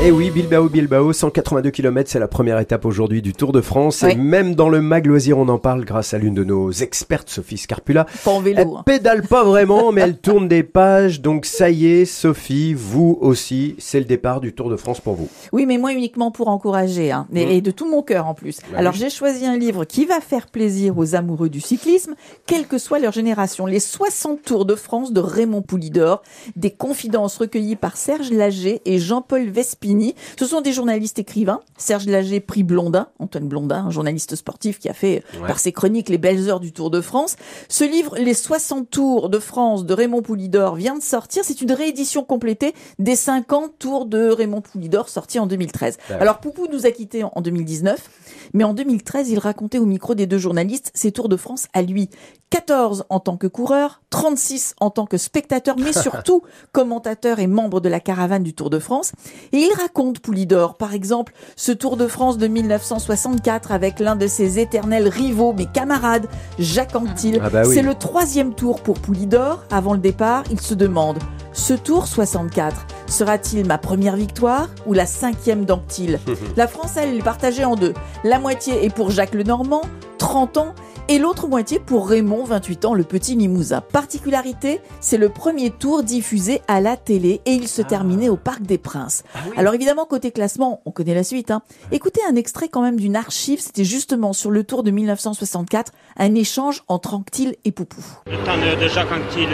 Et oui, Bilbao, Bilbao, 182 km, c'est la première étape aujourd'hui du Tour de France. Oui. Et même dans le mag loisir, on en parle grâce à l'une de nos expertes, Sophie Scarpula. Pas en Elle vélo. hein. pédale pas vraiment, mais elle tourne des pages. Donc ça y est, Sophie, vous aussi, c'est le départ du Tour de France pour vous. Oui, mais moi uniquement pour encourager, hein, et, et de tout mon cœur en plus. Bah Alors oui. j'ai choisi un livre qui va faire plaisir aux amoureux du cyclisme, quelle que soit leur génération. Les 60 Tours de France de Raymond Poulidor, des confidences recueillies par Serge Lager et Jean-Paul Ce sont des journalistes écrivains. Serge Lager, prix Blondin, Antoine Blondin, un journaliste sportif qui a fait Ouais. par ses chroniques les belles heures du Tour de France. Ce livre, Les 60 Tours de France de Raymond Poulidor, vient de sortir. C'est une réédition complétée des 50 Tours de Raymond Poulidor sortis en 2013. D'accord. Alors Poupou nous a quittés en en 2019, mais en 2013, il racontait au micro des deux journalistes ses Tours de France à lui. 14 en tant que coureur, 36 en tant que spectateur, mais surtout commentateur et membre de la caravane du Tour de France. Et il raconte Poulidor, par exemple, ce Tour de France de 1964 avec l'un de ses éternels rivaux, mes camarades, Jacques Anquetil. Ah bah oui. C'est le troisième tour pour Poulidor. Avant le départ, il se demande, ce Tour 64 sera-t-il ma première victoire ou la cinquième d'Anctil La France, elle, est partagée en deux. La moitié est pour Jacques Lenormand, 30 ans, et l'autre moitié pour Raymond, 28 ans, le petit Limousin. Particularité, c'est le premier tour diffusé à la télé et il se terminait au Parc des Princes. Alors évidemment, côté classement, on connaît la suite. Hein. Écoutez un extrait quand même d'une archive, c'était justement sur le tour de 1964, un échange entre Anctil et Poupou. Le temps de, de Jacques Anquetil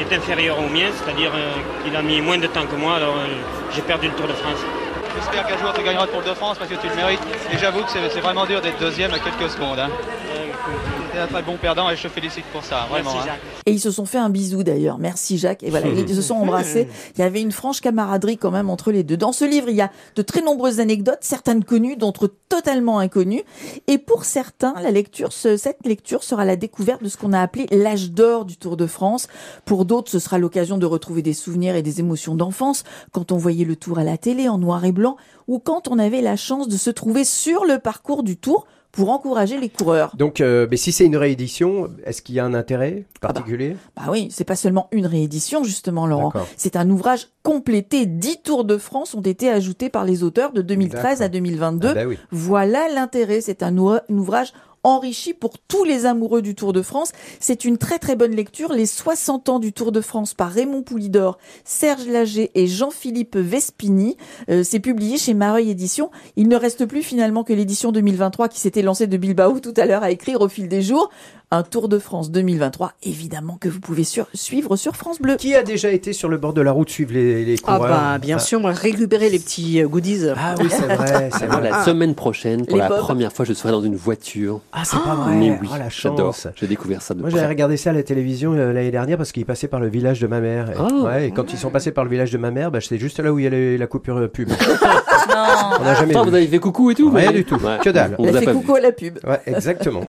est inférieur au mien, c'est-à-dire euh, qu'il a mis moins de temps que moi, alors euh, j'ai perdu le Tour de France. J'espère qu'un jour tu gagneras le Tour de France parce que tu le mérites. Et j'avoue que c'est vraiment dur d'être deuxième à quelques secondes. Hein. T'es un très bon perdant et je te félicite pour ça, vraiment. Merci hein. Jacques. Et ils se sont fait un bisou d'ailleurs. Merci Jacques. Et voilà, ils se sont embrassés. Il y avait une franche camaraderie quand même entre les deux. Dans ce livre, il y a de très nombreuses anecdotes, certaines connues, d'autres totalement inconnues. Et pour certains, la lecture, ce- cette lecture sera la découverte de ce qu'on a appelé l'âge d'or du Tour de France. Pour d'autres, ce sera l'occasion de retrouver des souvenirs et des émotions d'enfance quand on voyait le Tour à la télé en noir et blanc ou quand on avait la chance de se trouver sur le parcours du Tour pour encourager les coureurs. Donc, euh, mais si c'est une réédition, est-ce qu'il y a un intérêt particulier Bah oui, c'est pas seulement une réédition, justement, Laurent. C'est un ouvrage complété. Dix Tours de France ont été ajoutés par les auteurs de 2013 à D'accord. 2022. Ah bah oui. Voilà l'intérêt. C'est un ouvrage enrichi pour tous les amoureux du Tour de France. C'est une très très bonne lecture. Les 60 ans du Tour de France par Raymond Poulidor, Serge Lager et Jean-Philippe Vespini. Euh, c'est publié chez Mareuil Éditions. Il ne reste plus finalement que l'édition 2023 qui s'était lancée de Bilbao tout à l'heure à écrire au fil des jours. Un Tour de France 2023, évidemment que vous pouvez sur- suivre sur France Bleu. Qui a déjà été sur le bord de la route suivre les, les Ah coureurs bah bien sûr, moi récupérer les petits euh, goodies. Ah oui, c'est vrai, c'est vrai. la semaine prochaine, pour Les la première fois, je serai dans une voiture. Ah, c'est pas vrai. Mais oui, oh, la j'adore. chance. J'ai découvert ça de Moi, j'avais regardé ça à la télévision euh, l'année dernière parce qu'ils passaient par le village de ma mère. Et, Oh. ouais, et quand ils sont passés par le village de ma mère, bah, c'est juste là où il y a les- la coupure euh, pub. Non. On n'a jamais Attends, vu. vous avez fait coucou et tout Rien mais- du tout. Ouais. Que dalle. On vous a fait coucou vu. à la pub. Ouais, exactement.